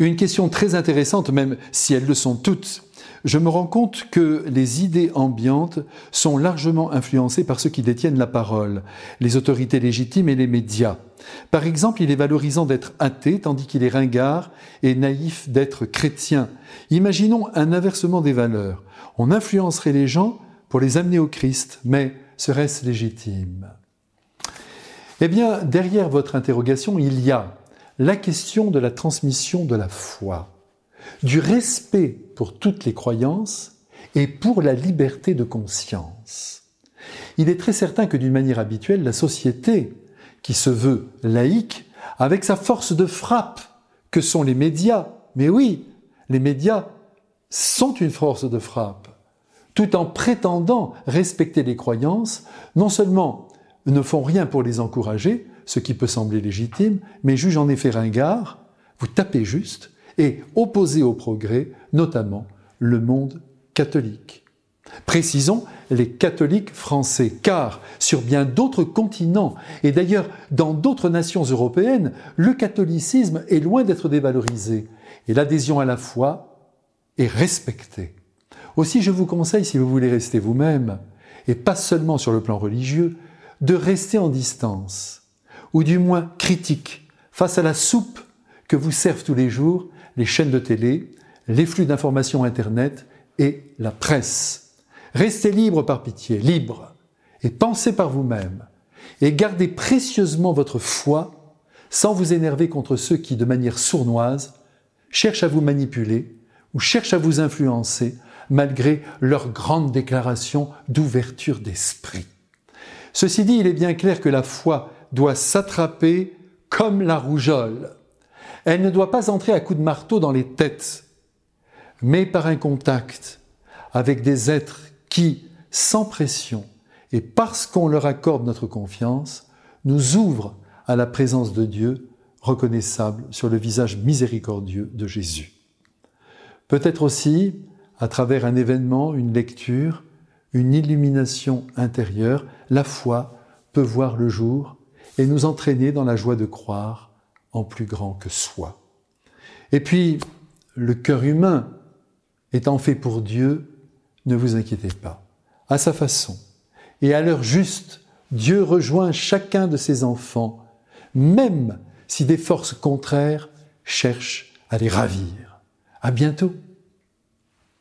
Une question très intéressante, même si elles le sont toutes. Je me rends compte que les idées ambiantes sont largement influencées par ceux qui détiennent la parole, les autorités légitimes et les médias. Par exemple, il est valorisant d'être athée tandis qu'il est ringard et naïf d'être chrétien. Imaginons un inversement des valeurs. On influencerait les gens pour les amener au Christ, mais serait-ce légitime? Eh bien, derrière votre interrogation, il y a la question de la transmission de la foi, du respect pour toutes les croyances et pour la liberté de conscience. Il est très certain que d'une manière habituelle, la société, qui se veut laïque, avec sa force de frappe que sont les médias, mais oui, les médias sont une force de frappe, tout en prétendant respecter les croyances, non seulement ne font rien pour les encourager, ce qui peut sembler légitime, mais juge en effet ringard, vous tapez juste, et opposez au progrès, notamment le monde catholique. Précisons les catholiques français, car sur bien d'autres continents, et d'ailleurs dans d'autres nations européennes, le catholicisme est loin d'être dévalorisé, et l'adhésion à la foi est respectée. Aussi je vous conseille, si vous voulez rester vous-même, et pas seulement sur le plan religieux, de rester en distance ou du moins critique, face à la soupe que vous servent tous les jours les chaînes de télé, les flux d'informations Internet et la presse. Restez libre par pitié, libre, et pensez par vous-même, et gardez précieusement votre foi sans vous énerver contre ceux qui, de manière sournoise, cherchent à vous manipuler ou cherchent à vous influencer malgré leurs grandes déclarations d'ouverture d'esprit. Ceci dit, il est bien clair que la foi doit s'attraper comme la rougeole. Elle ne doit pas entrer à coups de marteau dans les têtes, mais par un contact avec des êtres qui, sans pression, et parce qu'on leur accorde notre confiance, nous ouvrent à la présence de Dieu reconnaissable sur le visage miséricordieux de Jésus. Peut-être aussi, à travers un événement, une lecture, une illumination intérieure, la foi peut voir le jour et nous entraîner dans la joie de croire en plus grand que soi. Et puis, le cœur humain étant fait pour Dieu, ne vous inquiétez pas. À sa façon et à l'heure juste, Dieu rejoint chacun de ses enfants, même si des forces contraires cherchent à les ravir. À bientôt!